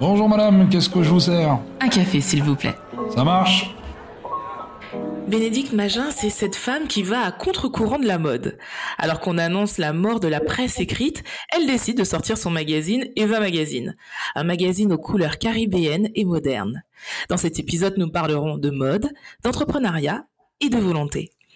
Bonjour madame, qu'est-ce que je vous sers? Un café, s'il vous plaît. Ça marche? Bénédicte Magin, c'est cette femme qui va à contre-courant de la mode. Alors qu'on annonce la mort de la presse écrite, elle décide de sortir son magazine Eva Magazine, un magazine aux couleurs caribéennes et modernes. Dans cet épisode, nous parlerons de mode, d'entrepreneuriat et de volonté.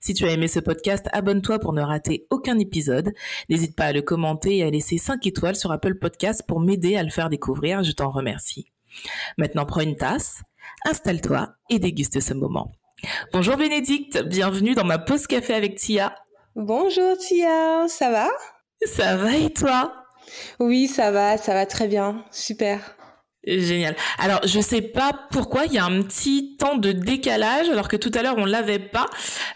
Si tu as aimé ce podcast, abonne-toi pour ne rater aucun épisode. N'hésite pas à le commenter et à laisser 5 étoiles sur Apple Podcast pour m'aider à le faire découvrir. Je t'en remercie. Maintenant, prends une tasse, installe-toi et déguste ce moment. Bonjour Bénédicte, bienvenue dans ma pause café avec Tia. Bonjour Tia, ça va? Ça va et toi? Oui, ça va, ça va très bien, super. Génial. Alors, je sais pas pourquoi il y a un petit temps de décalage, alors que tout à l'heure on l'avait pas.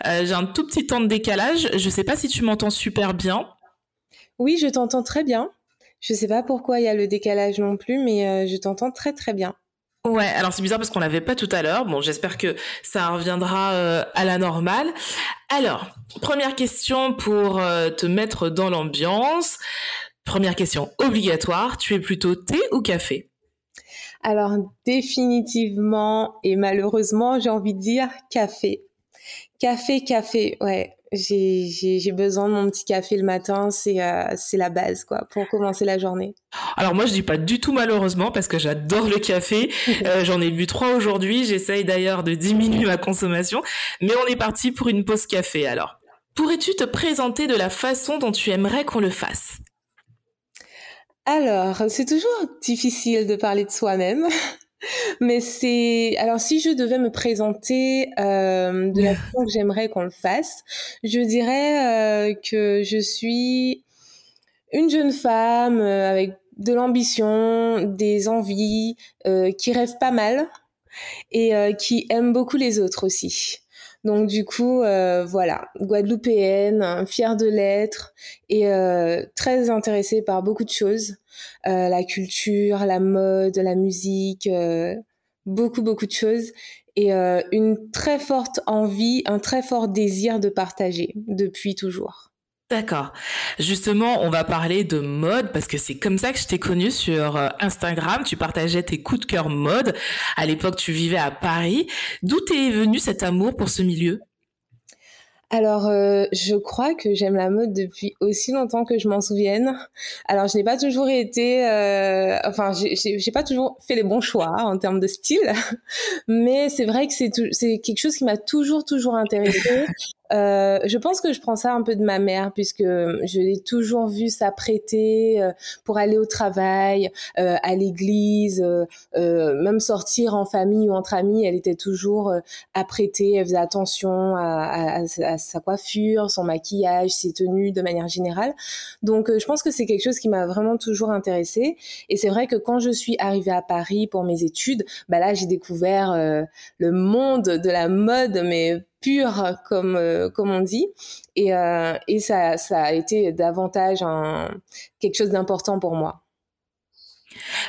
Euh, J'ai un tout petit temps de décalage. Je sais pas si tu m'entends super bien. Oui, je t'entends très bien. Je sais pas pourquoi il y a le décalage non plus, mais euh, je t'entends très très bien. Ouais, alors c'est bizarre parce qu'on l'avait pas tout à l'heure. Bon, j'espère que ça reviendra euh, à la normale. Alors, première question pour te mettre dans l'ambiance. Première question obligatoire. Tu es plutôt thé ou café? Alors définitivement et malheureusement, j'ai envie de dire café. Café, café, ouais. J'ai besoin de mon petit café le matin, c'est euh, c'est la base quoi pour commencer la journée. Alors moi je dis pas du tout malheureusement parce que j'adore le café. Euh, J'en ai bu trois aujourd'hui. J'essaye d'ailleurs de diminuer ma consommation, mais on est parti pour une pause café alors. Pourrais-tu te présenter de la façon dont tu aimerais qu'on le fasse? Alors, c'est toujours difficile de parler de soi-même, mais c'est alors si je devais me présenter euh, de la façon que j'aimerais qu'on le fasse, je dirais euh, que je suis une jeune femme euh, avec de l'ambition, des envies, qui rêve pas mal et qui aime beaucoup les autres aussi. Donc du coup, euh, voilà, guadeloupéenne, fière de l'être et euh, très intéressée par beaucoup de choses, euh, la culture, la mode, la musique, beaucoup beaucoup de choses et une très forte envie, un très fort désir de partager depuis toujours. D'accord. Justement, on va parler de mode parce que c'est comme ça que je t'ai connue sur euh, Instagram. Tu partageais tes coups de cœur mode. À l'époque, tu vivais à Paris. D'où t'es venu cet amour pour ce milieu? Alors, euh, je crois que j'aime la mode depuis aussi longtemps que je m'en souvienne. Alors, je n'ai pas toujours été, euh, enfin, j'ai pas toujours fait les bons choix en termes de style, mais c'est vrai que c'est quelque chose qui m'a toujours, toujours intéressée. Euh, je pense que je prends ça un peu de ma mère puisque je l'ai toujours vue s'apprêter euh, pour aller au travail, euh, à l'église, même sortir en famille ou entre amis. Elle était toujours apprêtée, elle faisait attention à, sa coiffure, son maquillage, ses tenues de manière générale. Donc je pense que c'est quelque chose qui m'a vraiment toujours intéressée. Et c'est vrai que quand je suis arrivée à Paris pour mes études, bah là j'ai découvert le monde de la mode, mais pur comme euh, comme on dit et, euh, et ça, ça a été davantage un, quelque chose d'important pour moi.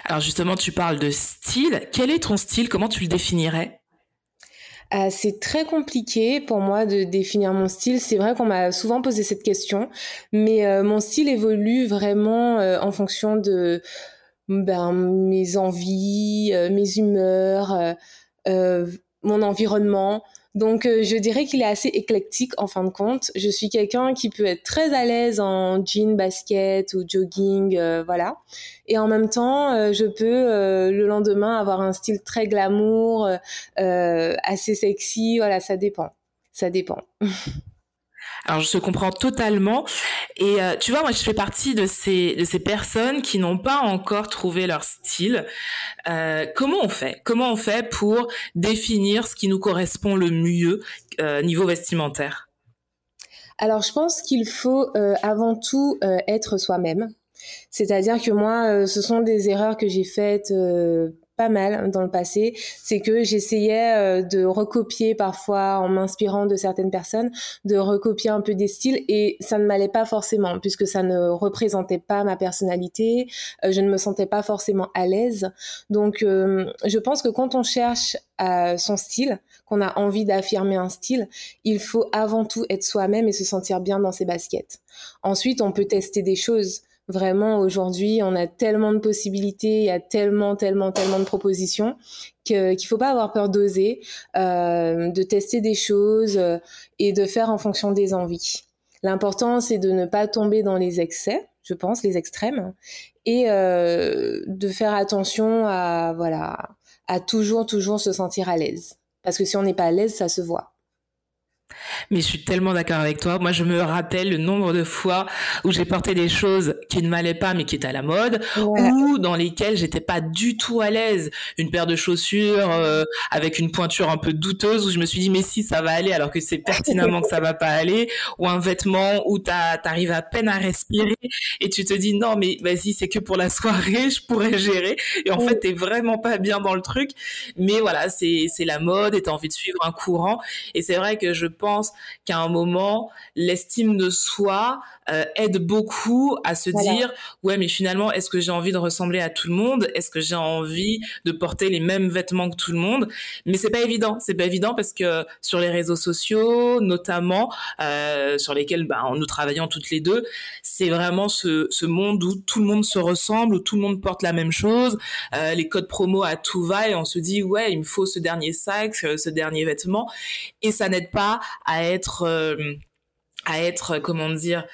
Alors justement, tu parles de style. Quel est ton style? Comment tu le définirais? Euh, c'est très compliqué pour moi de définir mon style. C'est vrai qu'on m'a souvent posé cette question, mais mon style évolue vraiment en fonction de ben, mes envies, mes humeurs, mon environnement. Donc, euh, je dirais qu'il est assez éclectique en fin de compte. Je suis quelqu'un qui peut être très à l'aise en jean, basket ou jogging, euh, voilà. Et en même temps, euh, je peux le lendemain avoir un style très glamour, assez sexy. Voilà, ça dépend. Ça dépend. Alors je comprends totalement. Et euh, tu vois, moi je fais partie de ces de ces personnes qui n'ont pas encore trouvé leur style. Euh, comment on fait? Comment on fait pour définir ce qui nous correspond le mieux euh, niveau vestimentaire? Alors je pense qu'il faut avant tout être soi-même. C'est-à-dire que moi, ce sont des erreurs que j'ai faites pas mal dans le passé, c'est que j'essayais euh, de recopier parfois en m'inspirant de certaines personnes, de recopier un peu des styles et ça ne m'allait pas forcément puisque ça ne représentait pas ma personnalité, euh, je ne me sentais pas forcément à l'aise. Donc euh, je pense que quand on cherche son style, qu'on a envie d'affirmer un style, il faut avant tout être soi-même et se sentir bien dans ses baskets. Ensuite, on peut tester des choses. Vraiment, aujourd'hui, on a tellement de possibilités, il y a tellement, tellement, tellement de propositions qu'il ne faut pas avoir peur d'oser, euh, de tester des choses euh, et de faire en fonction des envies. L'important, c'est de ne pas tomber dans les excès, je pense, les extrêmes, et euh, de faire attention à, voilà, à toujours, toujours se sentir à l'aise. Parce que si on n'est pas à l'aise, ça se voit. Mais je suis tellement d'accord avec toi. Moi, je me rappelle le nombre de fois où j'ai porté des choses qui ne m'allaient pas, mais qui étaient à la mode, ou dans lesquelles j'étais pas du tout à l'aise. Une paire de chaussures euh, avec une pointure un peu douteuse, où je me suis dit mais si ça va aller, alors que c'est pertinemment que ça va pas aller, ou un vêtement où tu arrives à peine à respirer et tu te dis non mais vas-y c'est que pour la soirée, je pourrais gérer. Et en fait t'es vraiment pas bien dans le truc. Mais voilà c'est c'est la mode et t'as envie de suivre un courant. Et c'est vrai que je pense qu'à un moment, l'estime de soi euh, aide beaucoup à se dire ouais mais finalement est-ce que j'ai envie de ressembler à tout le monde? Est-ce que j'ai envie de porter les mêmes vêtements que tout le monde? Mais c'est pas évident, c'est pas évident parce que sur les réseaux sociaux, notamment euh, sur lesquels bah, nous travaillons toutes les deux, c'est vraiment ce, ce, monde où tout le monde se ressemble, où tout le monde porte la même chose, euh, les codes promo à tout va et on se dit ouais il me faut ce dernier sac, ce dernier vêtement. Et ça n'aide pas à être euh, à être comment dire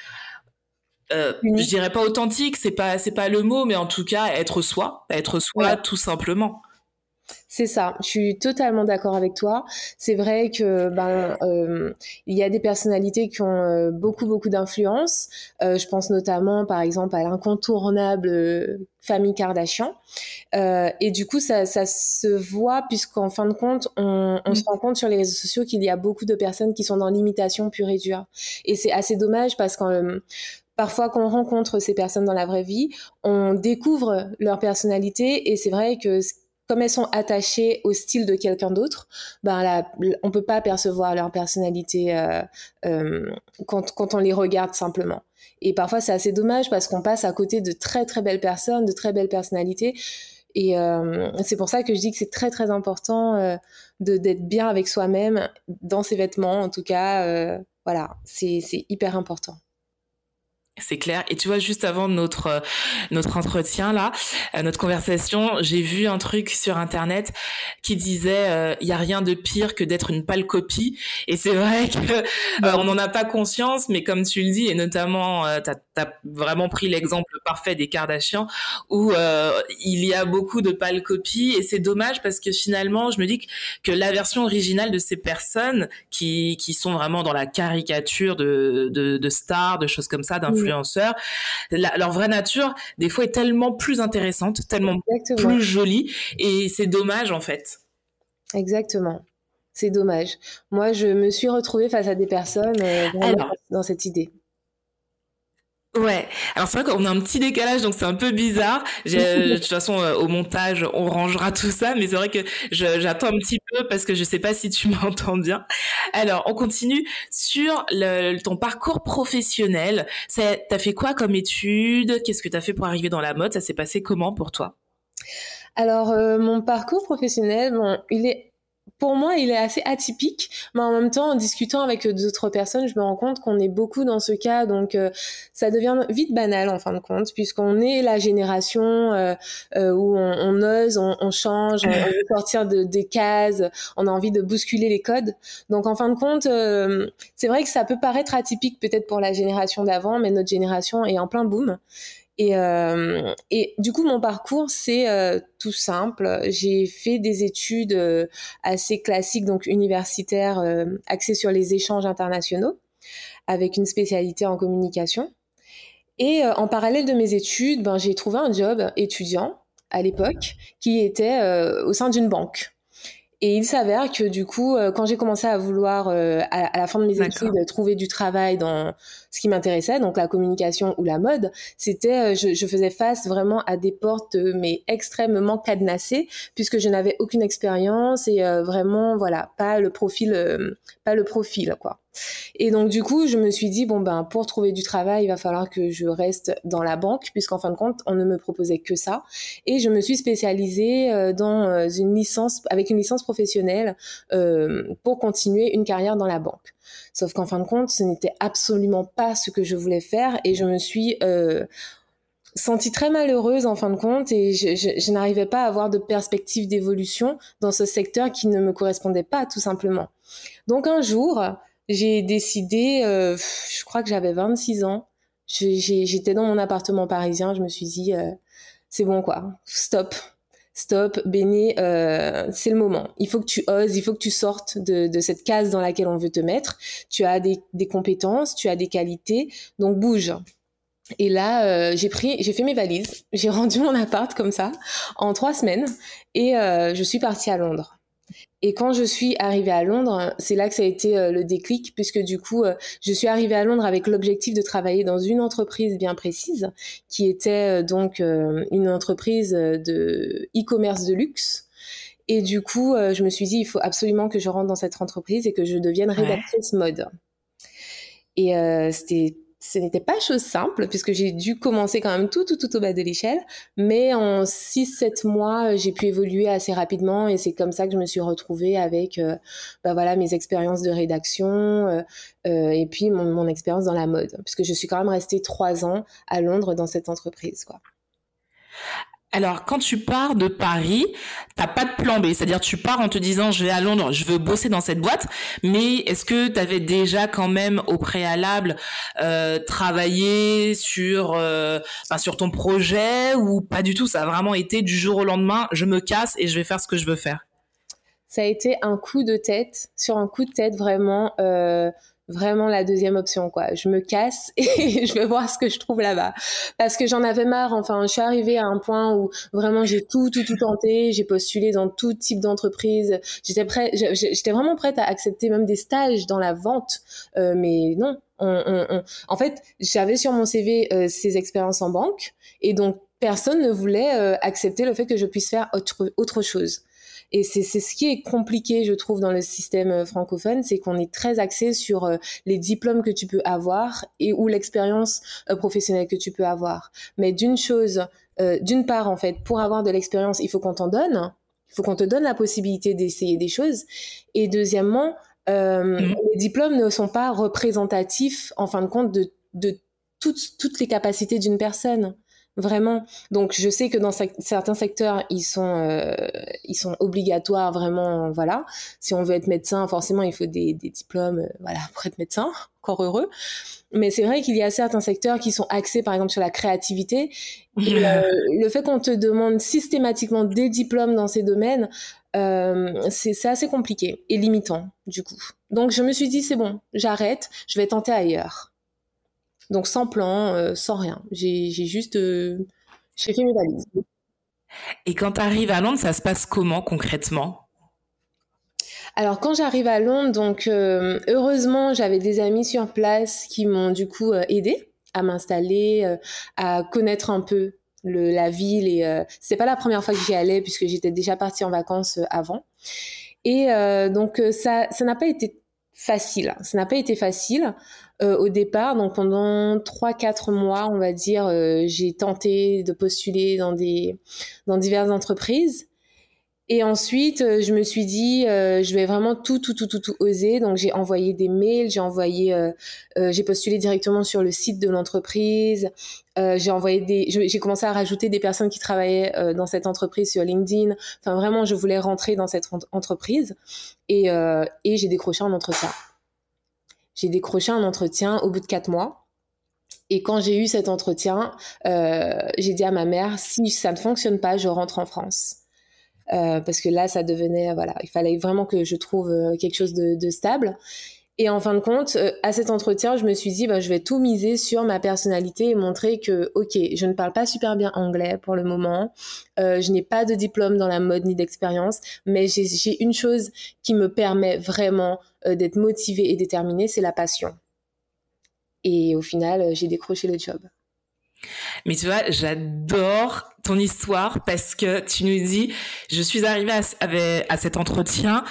euh, je dirais pas authentique, c'est pas c'est pas le mot, mais en tout cas être soi, être soi tout simplement. C'est ça, je suis totalement d'accord avec toi. C'est vrai que ben euh, il y a des personnalités qui ont euh, beaucoup beaucoup d'influence. Euh, je pense notamment par exemple à l'incontournable famille Kardashian. et du coup ça, ça se voit puisqu'en fin de compte on, on se mm. rend compte sur les réseaux sociaux qu'il y a beaucoup de personnes qui sont dans l'imitation pure et dure. Et c'est assez dommage parce que parfois quand on rencontre ces personnes dans la vraie vie, on découvre leur personnalité et c'est vrai que comme elles sont attachées au style de quelqu'un d'autre, ben là, on peut pas percevoir leur personnalité euh, euh, quand, quand on les regarde simplement. Et parfois c'est assez dommage parce qu'on passe à côté de très très belles personnes, de très belles personnalités. Et euh, c'est pour ça que je dis que c'est très très important euh, de d'être bien avec soi-même dans ses vêtements. En tout cas, euh, voilà, c'est hyper important. C'est clair. Et tu vois, juste avant notre euh, notre entretien là, euh, notre conversation, j'ai vu un truc sur internet qui disait euh, il y a rien de pire que d'être une pâle copie. Et c'est vrai que on n'en a pas conscience, mais comme tu le dis, et notamment tu as, vraiment pris l'exemple parfait des Kardashians où il y a beaucoup de pâles copies et c'est dommage parce que finalement, je me dis que, que la version originale de ces personnes qui qui sont vraiment dans la caricature de de, de stars, de choses comme ça, d'un influenceurs, leur vraie nature, des fois, est tellement plus intéressante, tellement plus jolie, et c'est dommage en fait. Exactement. C'est dommage. Moi, je me suis retrouvée face à des personnes euh, dans cette idée. Ouais, alors c'est vrai qu'on a un petit décalage, donc c'est un peu bizarre. de toute façon, euh, au montage, on rangera tout ça, mais c'est vrai que j'attends un petit peu parce que je sais pas si tu m'entends bien. Alors, on continue sur le, ton parcours professionnel. T'as fait quoi comme études? Qu'est-ce que t'as fait pour arriver dans la mode? Ça s'est passé comment pour toi? Alors, euh, mon parcours professionnel, bon, il est pour moi, il est assez atypique, mais en même temps, en discutant avec d'autres personnes, je me rends compte qu'on est beaucoup dans ce cas, donc euh, ça devient vite banal en fin de compte, puisqu'on est la génération euh, euh, où on, ose, on, change, on, veut sortir de, des cases, on a envie de bousculer les codes. Donc en fin de compte, c'est vrai que ça peut paraître atypique peut-être pour la génération d'avant, mais notre génération est en plein boom. Et, euh, et du coup, mon parcours, c'est euh, tout simple. J'ai fait des études euh, assez classiques, donc universitaires, euh, axées sur les échanges internationaux, avec une spécialité en communication. Et en parallèle de mes études, ben, j'ai trouvé un job étudiant à l'époque qui était au sein d'une banque. Et il s'avère que du coup, euh, quand j'ai commencé à vouloir, euh, à, la fin de mes études, trouver du travail dans ce qui m'intéressait, donc la communication ou la mode, c'était, euh, je, je, faisais face vraiment à des portes, mais extrêmement cadenassées, puisque je n'avais aucune expérience et vraiment, voilà, pas le profil, pas le profil, quoi. Et donc du coup, je me suis dit bon ben pour trouver du travail, il va falloir que je reste dans la banque puisqu'en fin de compte, on ne me proposait que ça et je me suis spécialisée euh, dans euh, une licence avec une licence professionnelle euh, pour continuer une carrière dans la banque. Sauf qu'en fin de compte, ce n'était absolument pas ce que je voulais faire et je me suis euh, sentie très malheureuse en fin de compte et je, n'arrivais pas à avoir de perspective d'évolution dans ce secteur qui ne me correspondait pas tout simplement. Donc un jour, j'ai décidé, euh, je crois que j'avais 26 ans, j'étais dans mon appartement parisien, je me suis dit, euh, c'est bon quoi, stop, stop, Béné, euh, c'est le moment. Il faut que tu oses, il faut que tu sortes de, de cette case dans laquelle on veut te mettre. Tu as des, des compétences, tu as des qualités, donc bouge. Et là, euh, j'ai pris, j'ai fait mes valises, j'ai rendu mon appart comme ça en trois semaines et euh, je suis partie à Londres. Et quand je suis arrivée à Londres, c'est là que ça a été euh, le déclic, puisque du coup, euh, je suis arrivée à Londres avec l'objectif de travailler dans une entreprise bien précise, qui était euh, donc une entreprise de e-commerce de luxe. Et du coup, je me suis dit, il faut absolument que je rentre dans cette entreprise et que je devienne rédactrice ouais. mode. Et c'était ce n'était pas chose simple puisque j'ai dû commencer quand même tout, tout, tout au bas de l'échelle. Mais en 6-7 mois, j'ai pu évoluer assez rapidement et c'est comme ça que je me suis retrouvée avec euh, bah voilà, mes expériences de rédaction euh, euh, et puis mon, mon expérience dans la mode. Puisque je suis quand même restée 3 ans à Londres dans cette entreprise. Quoi. Alors, quand tu pars de Paris, t'as pas de plan B. C'est-à-dire, tu pars en te disant, je vais à Londres, je veux bosser dans cette boîte. Mais est-ce que tu avais déjà quand même au préalable euh, travaillé sur, euh, sur ton projet ou pas du tout? Ça a vraiment été du jour au lendemain, je me casse et je vais faire ce que je veux faire. Ça a été un coup de tête, sur un coup de tête vraiment. Euh vraiment la deuxième option quoi. Je me casse et je vais voir ce que je trouve là-bas parce que j'en avais marre. Enfin, je suis arrivée à un point où vraiment j'ai tout tout tout tenté, j'ai postulé dans tout type d'entreprise. J'étais prête, j'étais vraiment prête à accepter même des stages dans la vente, euh, mais non. On, on, on... En fait, j'avais sur mon CV euh, ces expériences en banque et donc personne ne voulait euh, accepter le fait que je puisse faire autre autre chose. Et c'est ce qui est compliqué, je trouve, dans le système euh, francophone, c'est qu'on est très axé sur euh, les diplômes que tu peux avoir et ou l'expérience euh, professionnelle que tu peux avoir. Mais d'une chose, d'une part, en fait, pour avoir de l'expérience, il faut qu'on t'en donne. Il faut qu'on te donne la possibilité d'essayer des choses. Et deuxièmement, euh, mmh. les diplômes ne sont pas représentatifs, en fin de compte, de, de toutes, toutes les capacités d'une personne vraiment. Donc je sais que dans certains secteurs ils sont euh, ils sont obligatoires vraiment voilà. Si on veut être médecin, forcément il faut des, des diplômes euh, voilà pour être médecin, encore heureux. Mais c'est vrai qu'il y a certains secteurs qui sont axés par exemple sur la créativité. Et, euh, le fait qu'on te demande systématiquement des diplômes dans ces domaines, euh, c'est assez compliqué et limitant du coup. Donc je me suis dit c'est bon, j'arrête, je vais tenter ailleurs. Donc sans plan, euh, sans rien. J'ai juste euh, j'ai fait mes valises. Et quand tu arrives à Londres, ça se passe comment concrètement? Alors quand j'arrive à Londres, donc euh, heureusement j'avais des amis sur place qui m'ont du coup euh, aidé à m'installer, euh, à connaître un peu le, la ville et c'est pas la première fois que j'y allais puisque j'étais déjà partie en vacances avant. Et donc ça ça n'a pas été facile. Ça n'a pas été facile euh, au départ. Donc pendant trois quatre mois, on va dire, euh, j'ai tenté de postuler dans des dans diverses entreprises. Et ensuite, euh, je me suis dit, euh, je vais vraiment tout, tout, tout, tout, tout oser. Donc, j'ai envoyé des mails, j'ai envoyé, euh, j'ai postulé directement sur le site de l'entreprise. j'ai envoyé des, j'ai commencé à rajouter des personnes qui travaillaient dans cette entreprise sur LinkedIn. Enfin, vraiment, je voulais rentrer dans cette entreprise et, et j'ai décroché un entretien. J'ai décroché un entretien au bout de quatre mois. Et quand j'ai eu cet entretien, j'ai dit à ma mère, si ça ne fonctionne pas, je rentre en France. Euh, parce que là, ça devenait, voilà, il fallait vraiment que je trouve euh, quelque chose de, stable. Et en fin de compte, euh, à cet entretien, je me suis dit, bah, je vais tout miser sur ma personnalité et montrer que, ok, je ne parle pas super bien anglais pour le moment, euh, je n'ai pas de diplôme dans la mode ni d'expérience, mais j'ai une chose qui me permet vraiment euh, d'être motivée et déterminée, c'est la passion. Et au final, j'ai décroché le job. Mais tu vois, j'adore ton histoire parce que tu nous dis, je suis arrivée à, cet entretien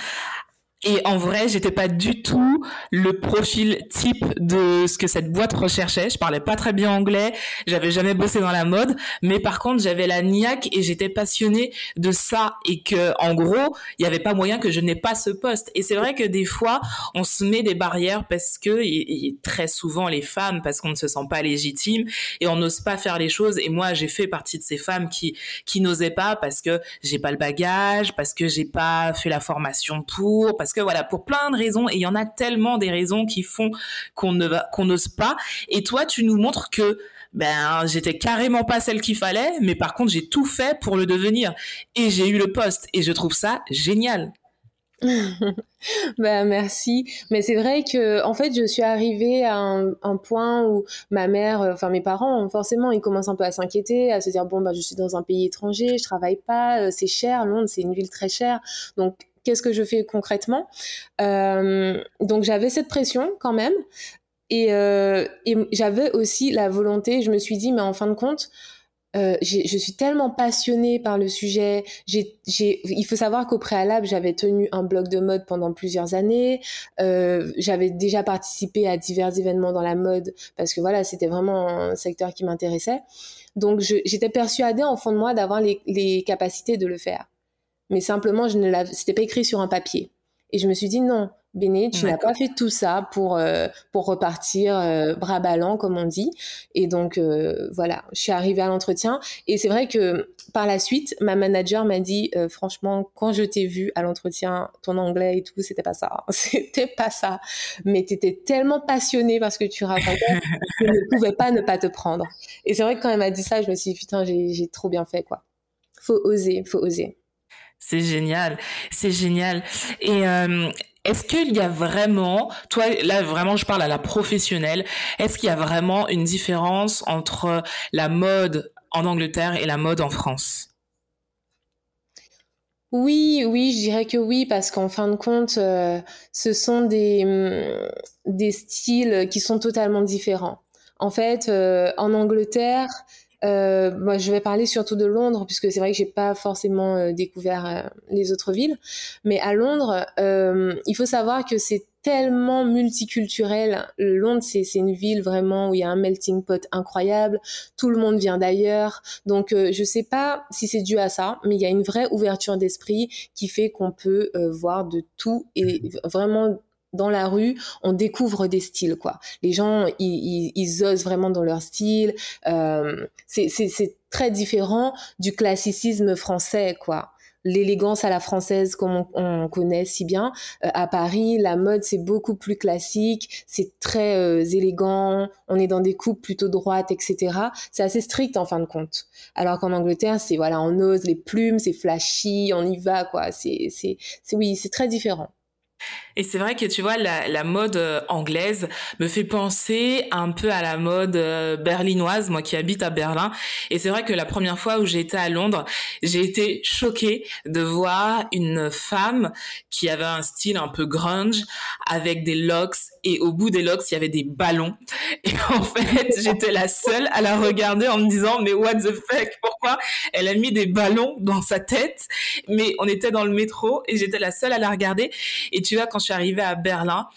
et en vrai, j'étais pas du tout le profil type de ce que cette boîte recherchait. Je parlais pas très bien anglais, j'avais jamais bossé dans la mode, mais par contre, j'avais la niaque et j'étais passionnée de ça et que, en gros, il y avait pas moyen que je n'ai pas ce poste. Et c'est vrai que des fois, on se met des barrières parce que, et, très souvent les femmes, parce qu'on ne se sent pas légitime et on n'ose pas faire les choses. Et moi, j'ai fait partie de ces femmes qui, qui n'osaient pas parce que j'ai pas le bagage, parce que j'ai pas fait la formation pour, parce que voilà, pour plein de raisons, et il y en a tellement des raisons qui font qu'on ne va, qu'on n'ose pas. Et toi, tu nous montres que ben j'étais carrément pas celle qu'il fallait, mais par contre j'ai tout fait pour le devenir et j'ai eu le poste et je trouve ça génial. bah merci. Mais c'est vrai que en fait je suis arrivée à un, point où ma mère, euh, enfin mes parents, forcément ils commencent un peu à s'inquiéter, à se dire bon bah je suis dans un pays étranger, je travaille pas, euh, c'est cher, Londres c'est une ville très chère, donc qu'est-ce que je fais concrètement euh, Donc j'avais cette pression quand même. Et, euh, et j'avais aussi la volonté, je me suis dit, mais en fin de compte, euh, je suis tellement passionnée par le sujet. J'ai, il faut savoir qu'au préalable, j'avais tenu un blog de mode pendant plusieurs années. Euh, j'avais déjà participé à divers événements dans la mode parce que voilà, c'était vraiment un secteur qui m'intéressait. Donc, j'étais persuadée en fond de moi d'avoir les, les, capacités de le faire mais simplement, je ne c'était pas écrit sur un papier. Et je me suis dit non, Béné, tu n'as pas fait tout ça pour euh, pour repartir euh, bras ballants comme on dit. Et donc euh, voilà, je suis arrivée à l'entretien et c'est vrai que par la suite, ma manager m'a dit franchement quand je t'ai vu à l'entretien, ton anglais et tout, c'était pas ça, c'était pas ça. Mais tu étais tellement passionnée parce que tu racontais que je ne pouvais pas ne pas te prendre. Et c'est vrai que quand elle m'a dit ça, je me suis dit putain, j'ai j'ai trop bien fait quoi. Faut oser, faut oser. C'est génial, c'est génial. Et euh, est-ce qu'il y a vraiment, toi là vraiment je parle à la professionnelle, est-ce qu'il y a vraiment une différence entre la mode en Angleterre et la mode en France? Oui, oui, je dirais que oui, parce qu'en fin de compte, euh, ce sont des, mm, des styles qui sont totalement différents. En fait, euh, en Angleterre, euh, moi, je vais parler surtout de Londres, puisque c'est vrai que j'ai pas forcément euh, découvert euh, les autres villes. Mais à Londres, euh, il faut savoir que c'est tellement multiculturel. Londres, c'est une ville vraiment où il y a un melting pot incroyable. Tout le monde vient d'ailleurs. Donc, je sais pas si c'est dû à ça, mais il y a une vraie ouverture d'esprit qui fait qu'on peut voir de tout et vraiment dans la rue, on découvre des styles, quoi. Les gens, ils, osent vraiment dans leur style. Euh, c'est très différent du classicisme français, quoi. L'élégance à la française, comme on, connaît si bien. Euh, à Paris, la mode, c'est beaucoup plus classique, c'est très euh, élégant, on est dans des coupes plutôt droites, etc. C'est assez strict en fin de compte. Alors qu'en Angleterre, c'est voilà, on ose les plumes, c'est flashy, on y va, quoi. C'est, c'est, oui, c'est très différent. Et c'est vrai que tu vois, la, mode euh, anglaise me fait penser un peu à la mode euh, berlinoise, moi qui habite à Berlin. Et c'est vrai que la première fois où j'étais à Londres, j'ai été choquée de voir une femme qui avait un style un peu grunge, avec des locks, et au bout des locks, il y avait des ballons. Et en fait, j'étais la seule à la regarder en me disant, mais what the fuck, pourquoi elle a mis des ballons dans sa tête? Mais on était dans le métro et j'étais la seule à la regarder. Et tu vois, quand je suis arrivée à Berlin,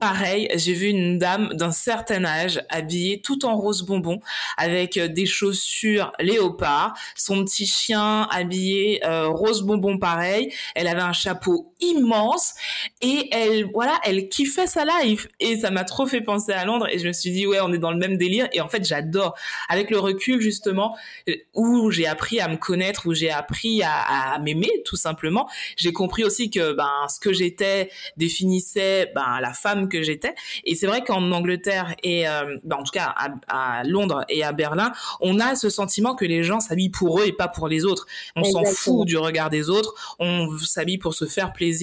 Pareil, j'ai vu une dame d'un certain âge habillée tout en rose bonbon avec euh, des chaussures léopard, son petit chien habillé euh, rose bonbon pareil, elle avait un chapeau immense et elle voilà, elle kiffait sa life et ça m'a trop fait penser à Londres et je me suis dit ouais, on est dans le même délire et en fait, j'adore avec le recul justement euh, où j'ai appris à me connaître, où j'ai appris à, m'aimer tout simplement, j'ai compris aussi que ben ce que j'étais définissait ben la femme que j'étais. Et c'est vrai qu'en Angleterre et euh, bah, en tout cas à, Londres et à Berlin, on a ce sentiment que les gens s'habillent pour eux et pas pour les autres. On s'en fout du regard des autres. On s'habille pour se faire plaisir.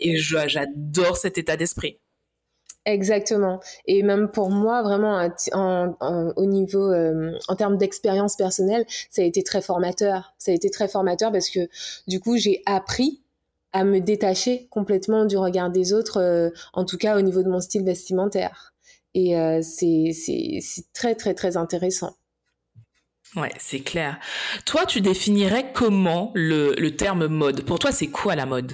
Et j'adore cet état d'esprit. Exactement. Et même pour moi, vraiment, au niveau, euh, en termes d'expérience personnelle, ça a été très formateur. Ça a été très formateur parce que du coup, j'ai appris à me détacher complètement du regard des autres, euh, en tout cas au niveau de mon style vestimentaire. Et euh, c'est très, très, très intéressant. Ouais, c'est clair. Toi, tu définirais comment le, le terme mode? Pour toi, c'est quoi la mode?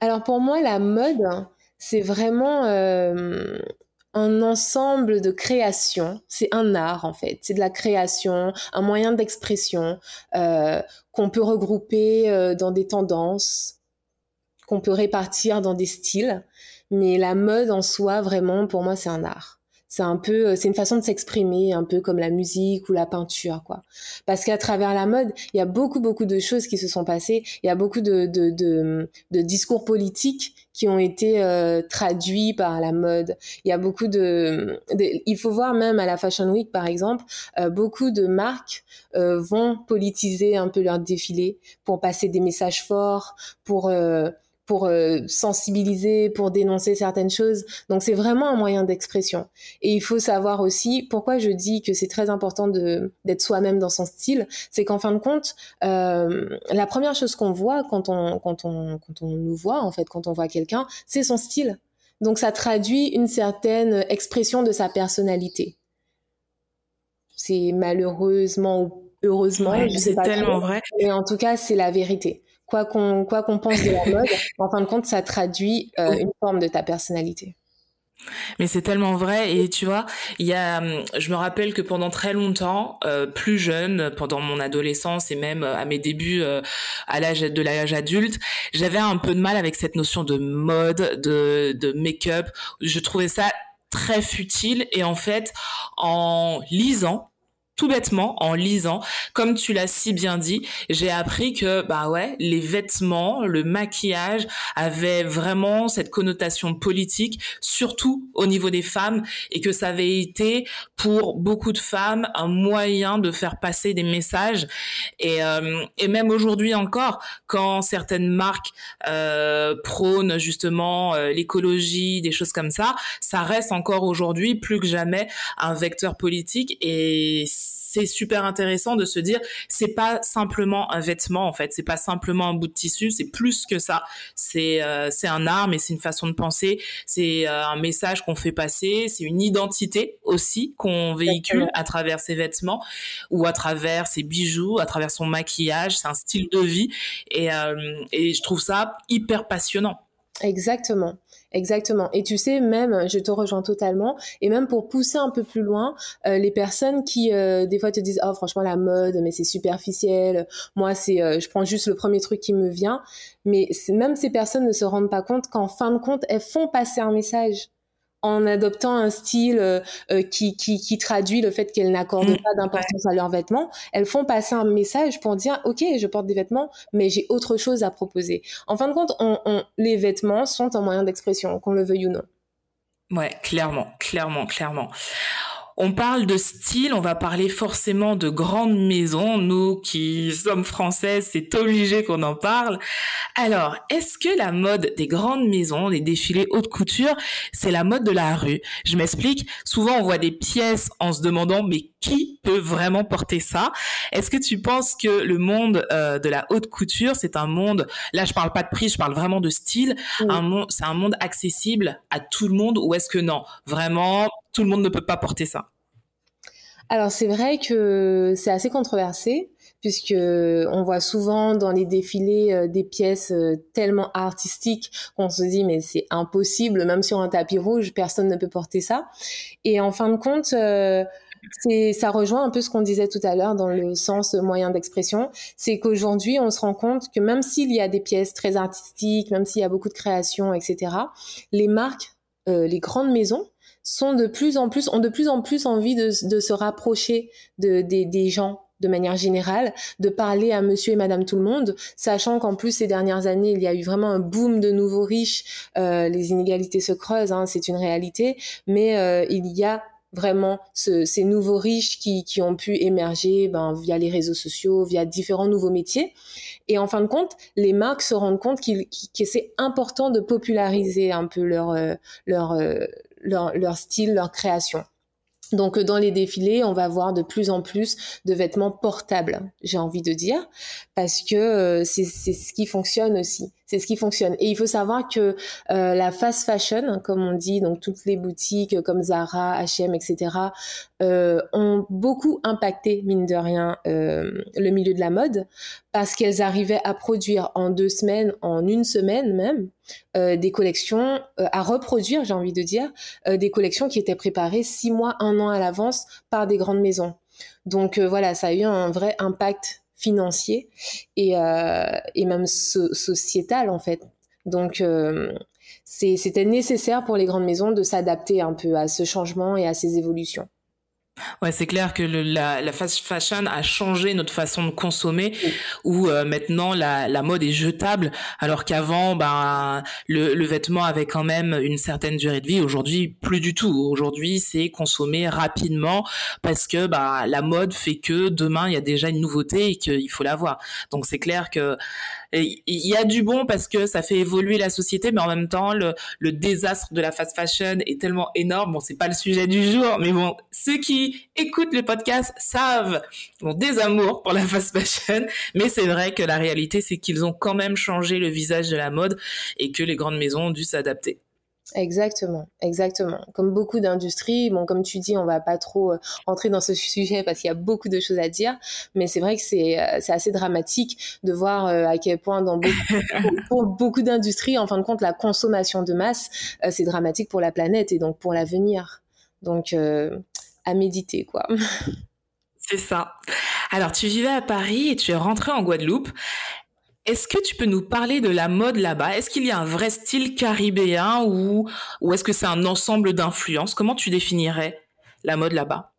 Alors pour moi, la mode, c'est vraiment euh, un ensemble de création. C'est un art en fait. C'est de la création, un moyen d'expression euh, qu'on peut regrouper euh, dans des tendances, qu'on peut répartir dans des styles. Mais la mode en soi, vraiment, pour moi, c'est un art c'est un peu c'est une façon de s'exprimer un peu comme la musique ou la peinture quoi. Parce qu'à travers la mode il y a beaucoup beaucoup de choses qui se sont passées. Il y a beaucoup de de, de, de discours politiques qui ont été euh, traduits par la mode. Il y a beaucoup de, il faut voir même à la Fashion Week par exemple euh, beaucoup de marques euh, vont politiser un peu leur défilé pour passer des messages forts pour pour euh, sensibiliser, pour dénoncer certaines choses. Donc c'est vraiment un moyen d'expression. Et il faut savoir aussi pourquoi je dis que c'est très important d'être soi-même dans son style, c'est qu'en fin de compte, euh, la première chose qu'on voit quand on quand on quand on nous voit en fait, quand on voit quelqu'un, c'est son style. Donc ça traduit une certaine expression de sa personnalité. C'est malheureusement ou heureusement, c'est tellement vrai. Mais en tout cas, c'est la vérité quoi qu'on quoi qu'on pense de la mode, en fin de compte, ça traduit euh, une forme de ta personnalité. Mais c'est tellement vrai et tu vois, il y a, hum, je me rappelle que pendant très longtemps, euh, plus jeune, pendant mon adolescence et même euh, à mes débuts à l'âge de l'âge adulte, j'avais un peu de mal avec cette notion de mode, de, de make-up. Je trouvais ça très futile et en fait, en lisant tout bêtement en lisant, comme tu l'as si bien dit, j'ai appris que bah ouais, les vêtements, le maquillage avaient vraiment cette connotation politique, surtout au niveau des femmes, et que ça avait été pour beaucoup de femmes un moyen de faire passer des messages. Et, euh, et même aujourd'hui encore, quand certaines marques euh, prônent justement euh, l'écologie, des choses comme ça, ça reste encore aujourd'hui plus que jamais un vecteur politique et c'est super intéressant de se dire c'est pas simplement un vêtement en fait, c'est pas simplement un bout de tissu, c'est plus que ça. C'est euh, c'est un art, mais c'est une façon de penser, c'est euh, un message qu'on fait passer, c'est une identité aussi qu'on véhicule à travers ses vêtements ou à travers ses bijoux, à travers son maquillage, c'est un style de vie et euh, et je trouve ça hyper passionnant. Exactement. Exactement. Et tu sais, même, je te rejoins totalement. Et même pour pousser un peu plus loin, euh, les personnes qui euh, des fois te disent, oh franchement la mode, mais c'est superficiel. Moi, c'est, euh, je prends juste le premier truc qui me vient. Mais même ces personnes ne se rendent pas compte qu'en fin de compte, elles font passer un message en adoptant un style euh, euh, qui, qui, qui, traduit le fait qu'elles n'accordent mmh. pas d'importance à leurs vêtements, elles font passer un message pour dire ok je porte des vêtements mais j'ai autre chose à proposer. En fin de compte, on, on, les vêtements sont un moyen d'expression, qu'on le veuille ou non. Ouais, clairement, clairement, clairement. On parle de style, on va parler forcément de grandes maisons. Nous qui sommes françaises, c'est obligé qu'on en parle. Alors, est-ce que la mode des grandes maisons, des défilés haute couture, c'est la mode de la rue? Je m'explique. Souvent, on voit des pièces en se demandant, mais qui peut vraiment porter ça? Est-ce que tu penses que le monde euh, de la haute couture, c'est un monde, là je parle pas de prix, je parle vraiment de style, un c'est un monde accessible à tout le monde ou est-ce que non? Vraiment, tout le monde ne peut pas porter ça? Alors c'est vrai que c'est assez controversé puisque on voit souvent dans les défilés euh, des pièces euh, tellement artistiques qu'on se dit mais c'est impossible même sur un tapis rouge personne ne peut porter ça. Et en fin de compte euh, c'est ça rejoint un peu ce qu'on disait tout à l'heure dans le sens moyen d'expression, c'est qu'aujourd'hui on se rend compte que même s'il y a des pièces très artistiques, même s'il y a beaucoup de créations, etc., les marques, les grandes maisons sont de plus en plus, ont de plus en plus envie de, de se rapprocher de, des, des gens de manière générale, de parler à monsieur et madame tout le monde, sachant qu'en plus ces dernières années, il y a eu vraiment un boom de nouveaux riches, euh, les inégalités se creusent, hein, c'est une réalité, mais euh, il y a vraiment ces nouveaux riches qui, qui ont pu émerger ben, via les réseaux sociaux, via différents nouveaux métiers. Et en fin de compte, les marques se rendent compte qu'il, que c'est important de populariser un peu leur, euh, leur, euh, leur, leur style, leur création. Donc dans les défilés, on va voir de plus en plus de vêtements portables, j'ai envie de dire, parce que euh, c'est ce qui fonctionne aussi c'est ce qui fonctionne. Et il faut savoir que euh, la fast fashion, comme on dit, donc toutes les boutiques comme Zara, H&M, etc., euh, ont beaucoup impacté, mine de rien, euh, le milieu de la mode, parce qu'elles arrivaient à produire en deux semaines, en une semaine même, des collections, à reproduire, j'ai envie de dire, des collections qui étaient préparées six mois, un an à l'avance par des grandes maisons. Donc voilà, ça a eu un vrai impact financier et, euh, et même sociétal en fait. Donc euh, c'était nécessaire pour les grandes maisons de s'adapter un peu à ce changement et à ces évolutions. Ouais, c'est clair que le, la, la, fashion a changé notre façon de consommer, où euh, maintenant la, la, mode est jetable, alors qu'avant, ben le, le, vêtement avait quand même une certaine durée de vie. Aujourd'hui, plus du tout. Aujourd'hui, c'est consommé rapidement parce que bah la mode fait que demain il y a déjà une nouveauté et qu'il faut l'avoir. Donc c'est clair que il y a du bon parce que ça fait évoluer la société, mais en même temps, le, le désastre de la fast fashion est tellement énorme. Bon, c'est pas le sujet du jour, mais bon, ceux qui écoutent le podcast savent bon, des amours pour la fast fashion, mais c'est vrai que la réalité, c'est qu'ils ont quand même changé le visage de la mode et que les grandes maisons ont dû s'adapter. Exactement, exactement. Comme beaucoup d'industries, bon, comme tu dis, on va pas trop euh, entrer dans ce sujet parce qu'il y a beaucoup de choses à dire, mais c'est vrai que c'est euh, assez dramatique de voir euh, à quel point dans beaucoup, pour beaucoup d'industries, en fin de compte, la consommation de masse, c'est dramatique pour la planète et donc pour l'avenir. Donc, à méditer, quoi. C'est ça. Alors, tu vivais à Paris et tu es rentré en Guadeloupe. Est-ce que tu peux nous parler de la mode là-bas? Est-ce qu'il y a un vrai style caribéen ou, ou est-ce que c'est un ensemble d'influences? Comment tu définirais la mode là-bas?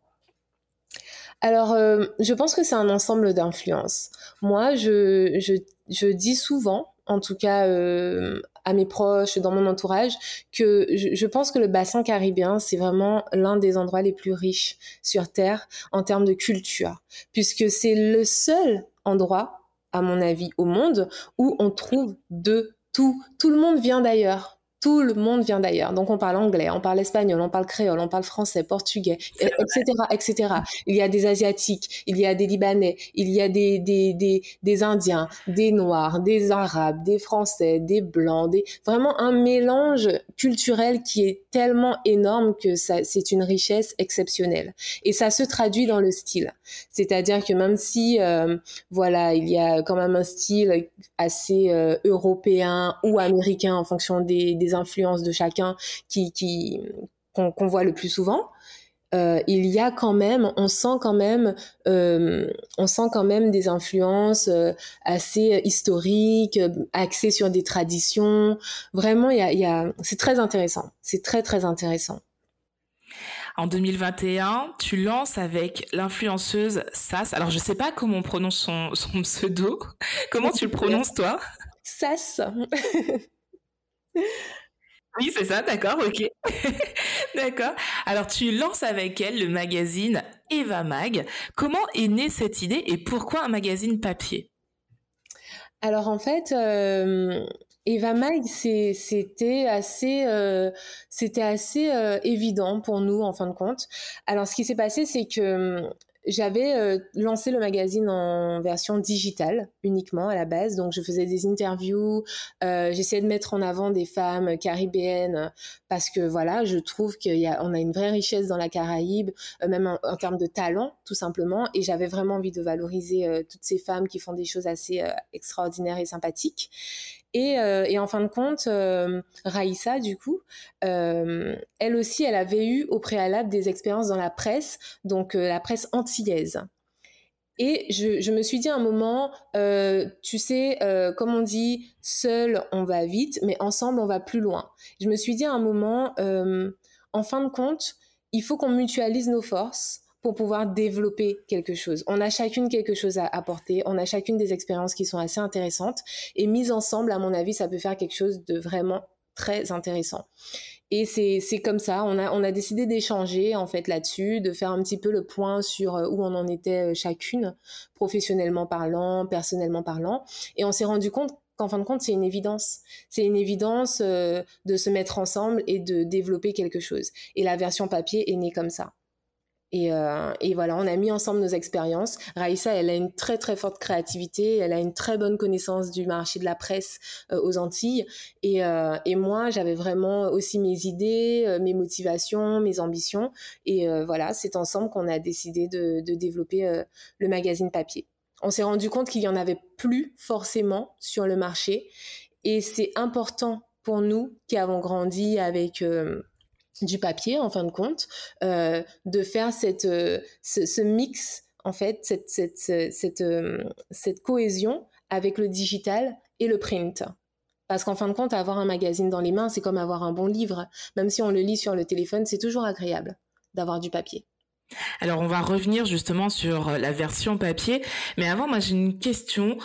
Alors, euh, je pense que c'est un ensemble d'influences. Moi, je, je, je, dis souvent, en tout cas euh, à mes proches, dans mon entourage, que je, je pense que le bassin caribéen, c'est vraiment l'un des endroits les plus riches sur Terre en termes de culture, puisque c'est le seul endroit à mon avis, au monde où on trouve de tout. Tout le monde vient d'ailleurs. Tout le monde vient d'ailleurs. Donc on parle anglais, on parle espagnol, on parle créole, on parle français, portugais, etc., etc. Il y a des asiatiques, il y a des libanais, il y a des des des, des indiens, des noirs, des arabes, des français, des blancs, des vraiment un mélange culturel qui est tellement énorme que ça c'est une richesse exceptionnelle. Et ça se traduit dans le style. C'est-à-dire que même si euh, voilà, il y a quand même un style assez euh, européen ou américain en fonction des, des influences de chacun qui, qu'on voit le plus souvent. Euh, il y a quand même, on sent quand même, euh, on sent quand même des influences euh, assez historiques, axées sur des traditions. Vraiment, il y a, il y a c'est très intéressant. C'est très très intéressant. En 2021, tu lances avec l'influenceuse Sass. Alors, je sais pas comment on prononce son, son pseudo. Comment tu le prononces, toi? Sass. Oui, c'est ça, d'accord, ok. d'accord. Alors, tu lances avec elle le magazine Eva Mag. Comment est née cette idée et pourquoi un magazine papier? Alors, en fait, euh, Eva Mag, c'était assez, euh, assez euh, évident pour nous, en fin de compte. Alors, ce qui s'est passé, c'est que j'avais euh, lancé le magazine en version digitale uniquement à la base, donc je faisais des interviews, euh, j'essayais de mettre en avant des femmes caribéennes parce que voilà, je trouve qu'on a, a une vraie richesse dans la Caraïbe, euh, même en, en, termes de talent tout simplement, et j'avais vraiment envie de valoriser euh, toutes ces femmes qui font des choses assez euh, extraordinaires et sympathiques. Et, euh, et, en fin de compte, euh, Raïssa, du coup, euh, elle aussi, elle avait eu au préalable des expériences dans la presse, donc la presse antillaise. Et je, je, me suis dit à un moment, tu sais, comme on dit, seul on va vite, mais ensemble on va plus loin. Je me suis dit à un moment, en fin de compte, il faut qu'on mutualise nos forces pour pouvoir développer quelque chose. On a chacune quelque chose à apporter, on a chacune des expériences qui sont assez intéressantes et mises ensemble, à mon avis, ça peut faire quelque chose de vraiment très intéressant. Et c'est comme ça, on a, on a décidé d'échanger en fait là-dessus, de faire un petit peu le point sur euh, où on en était euh, chacune, professionnellement parlant, personnellement parlant. Et on s'est rendu compte qu'en fin de compte, c'est une évidence. C'est une évidence euh, de se mettre ensemble et de développer quelque chose. Et la version papier est née comme ça. Et, euh, et, voilà, on a mis ensemble nos expériences. Raïssa, elle a une très très forte créativité, elle a une très bonne connaissance du marché de la presse euh, aux Antilles. Et, euh, et moi, j'avais vraiment aussi mes idées, euh, mes motivations, mes ambitions. Et euh, voilà, c'est ensemble qu'on a décidé de, de développer le magazine papier. On s'est rendu compte qu'il y en avait plus forcément sur le marché. Et c'est important pour nous qui avons grandi avec du papier en fin de compte, euh, de faire cette, euh, ce, mix en fait, cette, cette, cette, euh, cette cohésion avec le digital et le print. Parce qu'en fin de compte, avoir un magazine dans les mains, c'est comme avoir un bon livre. Même si on le lit sur le téléphone, c'est toujours agréable d'avoir du papier. Alors on va revenir justement sur la version papier, mais avant moi j'ai une question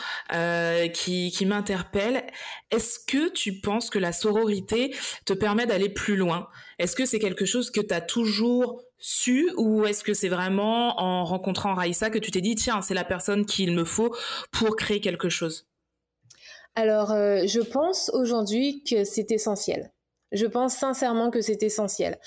qui, qui m'interpelle. Est-ce que tu penses que la sororité te permet d'aller plus loin? Est-ce que c'est quelque chose que tu as toujours su ou est-ce que c'est vraiment en rencontrant Raïssa que tu t'es dit tiens c'est la personne qu'il me faut pour créer quelque chose? Alors euh, je pense aujourd'hui que c'est essentiel. Je pense sincèrement que c'est essentiel.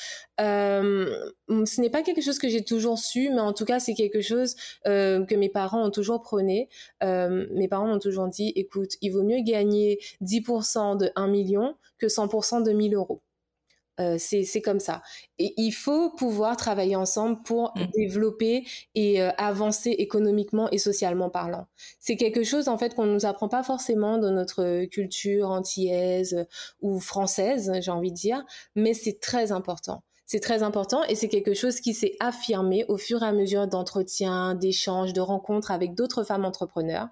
Euh, ce n'est pas quelque chose que j'ai toujours su, mais en tout cas, c'est quelque chose euh, que mes parents ont toujours prôné. Mes parents m'ont toujours dit, écoute, il vaut mieux gagner 10% de 1 million que 100% de 1000 euros. Euh, c'est comme ça. Et il faut pouvoir travailler ensemble pour mmh. développer et euh, avancer économiquement et socialement parlant. C'est quelque chose en fait qu'on nous apprend pas forcément dans notre culture antillaise ou française, j'ai envie de dire, mais c'est très important. C'est très important et c'est quelque chose qui s'est affirmé au fur et à mesure d'entretiens, d'échanges, de rencontres avec d'autres femmes entrepreneurs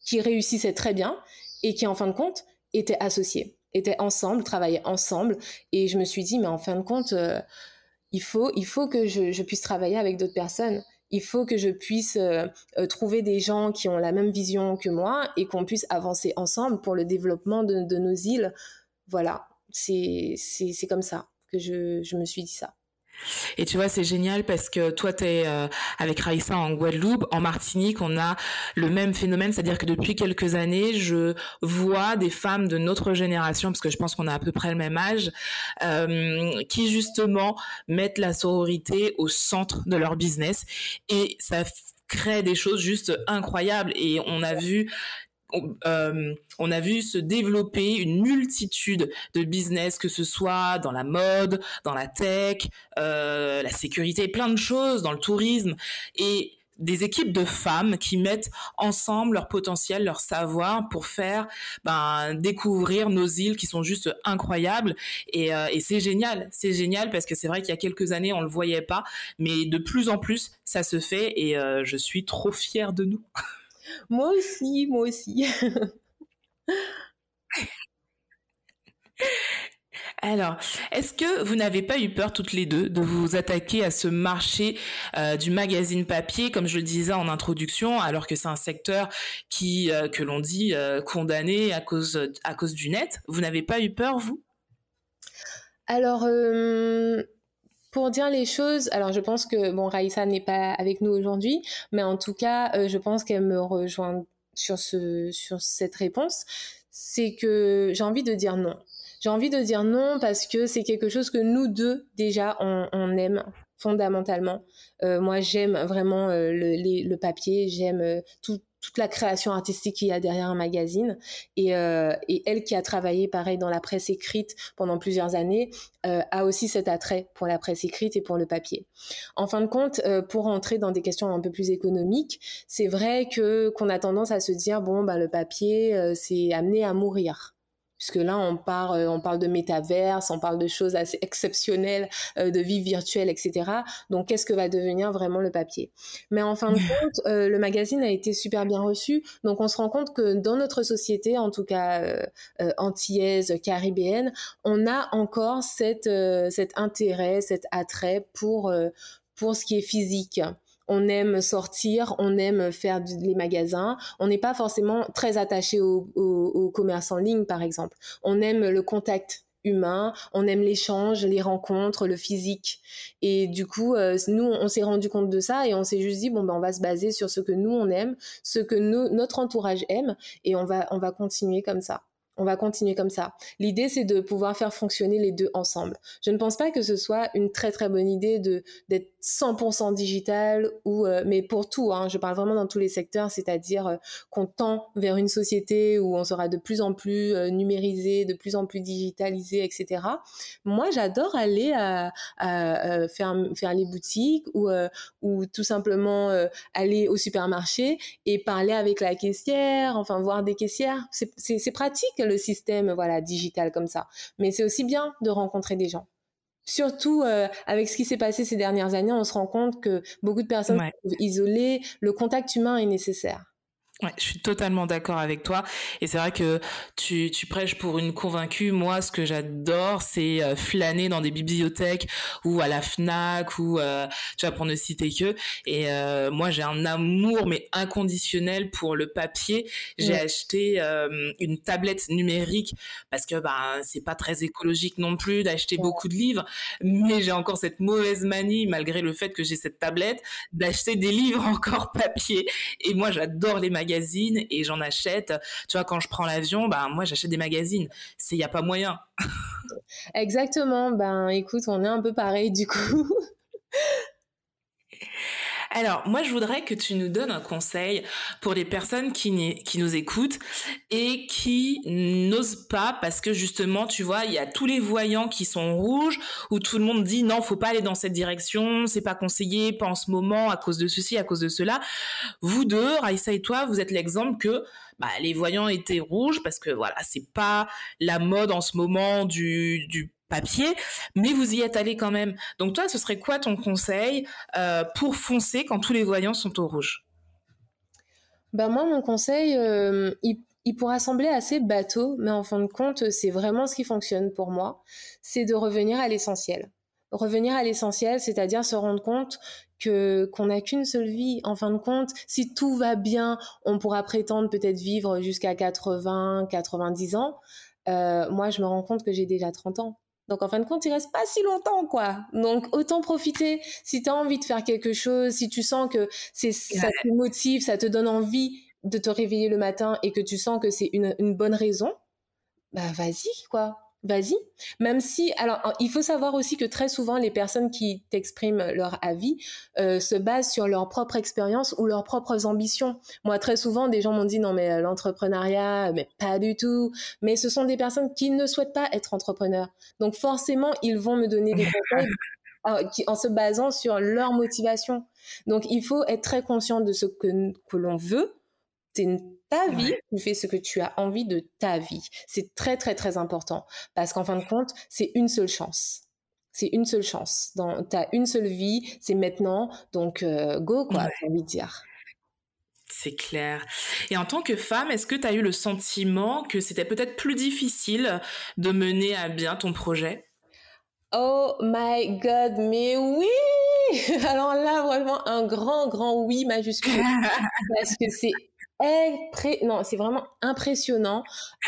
qui réussissaient très bien et qui en fin de compte étaient associées étaient ensemble, travaillaient ensemble. Et je me suis dit, mais en fin de compte, euh, il faut, il faut que je, puisse travailler avec d'autres personnes. Il faut que je puisse euh, euh, trouver des gens qui ont la même vision que moi et qu'on puisse avancer ensemble pour le développement de, de nos îles. Voilà, c'est comme ça que je, je me suis dit ça. Et tu vois, c'est génial parce que toi, tu es euh, avec Raïssa en Guadeloupe, en Martinique, on a le même phénomène, c'est-à-dire que depuis quelques années, je vois des femmes de notre génération, parce que je pense qu'on a à peu près le même âge, euh, qui justement mettent la sororité au centre de leur business. Et ça crée des choses juste incroyables. Et on a vu euh, on a vu se développer une multitude de business, que ce soit dans la mode, dans la tech, euh, la sécurité, plein de choses, dans le tourisme, et des équipes de femmes qui mettent ensemble leur potentiel, leur savoir pour faire ben, découvrir nos îles qui sont juste incroyables. Et, euh, et c'est génial, c'est génial parce que c'est vrai qu'il y a quelques années on le voyait pas, mais de plus en plus ça se fait et je suis trop fière de nous. Moi aussi, moi aussi. Alors, est-ce que vous n'avez pas eu peur toutes les deux de vous attaquer à ce marché euh, du magazine papier, comme je le disais en introduction, alors que c'est un secteur qui, euh, que l'on dit, euh, condamné à cause, à cause du net? Vous n'avez pas eu peur, vous? Alors, pour dire les choses, alors je pense que bon Raïssa n'est pas avec nous aujourd'hui, mais en tout cas, euh, je pense qu'elle me rejoint sur ce sur cette réponse, c'est que j'ai envie de dire non. J'ai envie de dire non parce que c'est quelque chose que nous deux déjà on, aime fondamentalement. Euh, moi, j'aime vraiment euh, le, le, papier, j'aime tout, toute la création artistique qu'il y a derrière un magazine. Et, euh, et, elle qui a travaillé pareil dans la presse écrite pendant plusieurs années euh, a aussi cet attrait pour la presse écrite et pour le papier. En fin de compte, euh, pour entrer dans des questions un peu plus économiques, c'est vrai que qu'on a tendance à se dire bon bah le papier euh, c'est amené à mourir puisque là on parle on parle de métaverse, on parle de choses assez exceptionnelles, euh, de vie virtuelle, etc. Donc qu'est-ce que va devenir vraiment le papier? Mais en fin de compte, euh, le magazine a été super bien reçu, donc on se rend compte que dans notre société, en tout cas euh, euh antillaise, caribéenne, on a encore cette, euh, cet intérêt, cet attrait pour pour ce qui est physique on aime sortir, on aime faire les magasins. On n'est pas forcément très attaché au, commerce en ligne, par exemple. On aime le contact humain, on aime l'échange, les rencontres, le physique. Et du coup, euh, nous, on s'est rendu compte de ça et on s'est juste dit bon ben on va se baser sur ce que nous on aime, ce que notre entourage aime et on va on va continuer comme ça. On va continuer comme ça. L'idée, c'est de pouvoir faire fonctionner les deux ensemble. Je ne pense pas que ce soit une très très bonne idée de d'être 100% digital ou euh, mais pour tout. Hein, je parle vraiment dans tous les secteurs, c'est-à-dire euh, qu'on tend vers une société où on sera de plus en plus euh, numérisé, de plus en plus digitalisé, etc. Moi, j'adore aller à, faire faire les boutiques ou ou tout simplement aller au supermarché et parler avec la caissière, enfin voir des caissières. C'est pratique le système voilà digital comme ça. Mais c'est aussi bien de rencontrer des gens. Surtout euh, avec ce qui s'est passé ces dernières années, on se rend compte que beaucoup de personnes sont isolées, le contact humain est nécessaire. Ouais, je suis totalement d'accord avec toi. Et c'est vrai que tu, tu prêches pour une convaincue. Moi, ce que j'adore, c'est euh, flâner dans des bibliothèques ou à la Fnac ou euh, tu vois pour ne citer que. Et euh, moi, j'ai un amour mais inconditionnel pour le papier. J'ai acheté une tablette numérique parce que bah c'est pas très écologique non plus d'acheter beaucoup de livres. Mais j'ai encore cette mauvaise manie, malgré le fait que j'ai cette tablette, d'acheter des livres encore papier. Et moi, j'adore les et j'en achète. Tu vois, quand je prends l'avion, ben moi j'achète des magazines. C'est y a pas moyen. Exactement. Ben écoute, on est un peu pareil du coup. Alors, moi, je voudrais que tu nous donnes un conseil pour les personnes qui, nous écoutent et qui n'osent pas parce que justement, tu vois, il y a tous les voyants qui sont rouges où tout le monde dit non, faut pas aller dans cette direction, c'est pas conseillé, pas en ce moment, à cause de ceci, à cause de cela. Vous deux, Raïssa et toi, vous êtes l'exemple que bah, les voyants étaient rouges parce que voilà, c'est pas la mode en ce moment du papier, mais vous y êtes allé quand même. Donc toi, ce serait quoi ton conseil euh, pour foncer quand tous les voyants sont au rouge? Ben moi, mon conseil, euh, il, pourra sembler assez bateau, mais en fin de compte, c'est vraiment ce qui fonctionne pour moi, c'est de revenir à l'essentiel. Revenir à l'essentiel, c'est-à-dire se rendre compte que qu'on n'a qu'une seule vie. En fin de compte, si tout va bien, on pourra prétendre peut-être vivre jusqu'à 80, 90 ans. Euh, moi, je me rends compte que j'ai déjà 30 ans. Donc en fin de compte, il reste pas si longtemps quoi. Donc autant profiter. Si tu as envie de faire quelque chose, si tu sens que c'est ça te motive, ça te donne envie de te réveiller le matin et que tu sens que c'est une, une bonne raison, bah vas-y quoi vas-y. Même si, alors, il faut savoir aussi que très souvent, les personnes qui t'expriment leur avis euh, se basent sur leur propre expérience ou leurs propres ambitions. Moi, très souvent, des gens m'ont dit non, mais euh, l'entrepreneuriat, mais pas du tout. Mais ce sont des personnes qui ne souhaitent pas être entrepreneurs. Donc, forcément, ils vont me donner des conseils euh, en se basant sur leur motivation. Donc, il faut être très conscient de ce que, que l'on veut. C'est ta vie, tu fais ce que tu as envie de ta vie. C'est très très très important parce qu'en fin de compte, c'est une seule chance. C'est une seule chance. Dans as une seule vie, c'est maintenant. Donc euh, go quoi, j'ai envie de dire. C'est clair. Et en tant que femme, est-ce que tu as eu le sentiment que c'était peut-être plus difficile de mener à bien ton projet? Oh my god, mais oui Alors là, vraiment un grand, grand oui majuscule. parce que c'est non, c'est vraiment impressionnant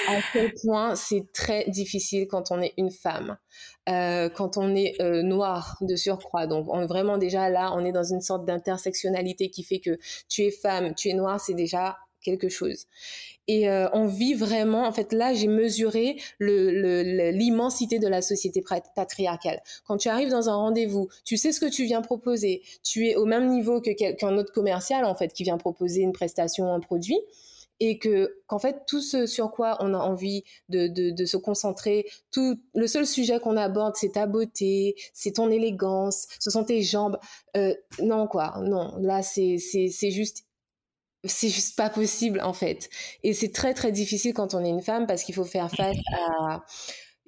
à quel point c'est très difficile quand on est une femme, euh, quand on est euh, noir de surcroît. Donc on, vraiment déjà là, on est dans une sorte d'intersectionnalité qui fait que tu es femme, tu es noire, c'est déjà quelque chose. Et euh, on vit vraiment, en fait, là, j'ai mesuré l'immensité de la société patriarcale. Quand tu arrives dans un rendez-vous, tu sais ce que tu viens proposer. Tu es au même niveau que qu'un autre commercial, en fait, qui vient proposer une prestation, un produit et que qu'en fait tout ce sur quoi on a envie de, de, se concentrer, tout le seul sujet qu'on aborde c'est ta beauté, c'est ton élégance, ce sont tes jambes. Euh, non quoi, non là c'est c'est juste c'est juste pas possible en fait. Et c'est très très difficile quand on est une femme parce qu'il faut faire face à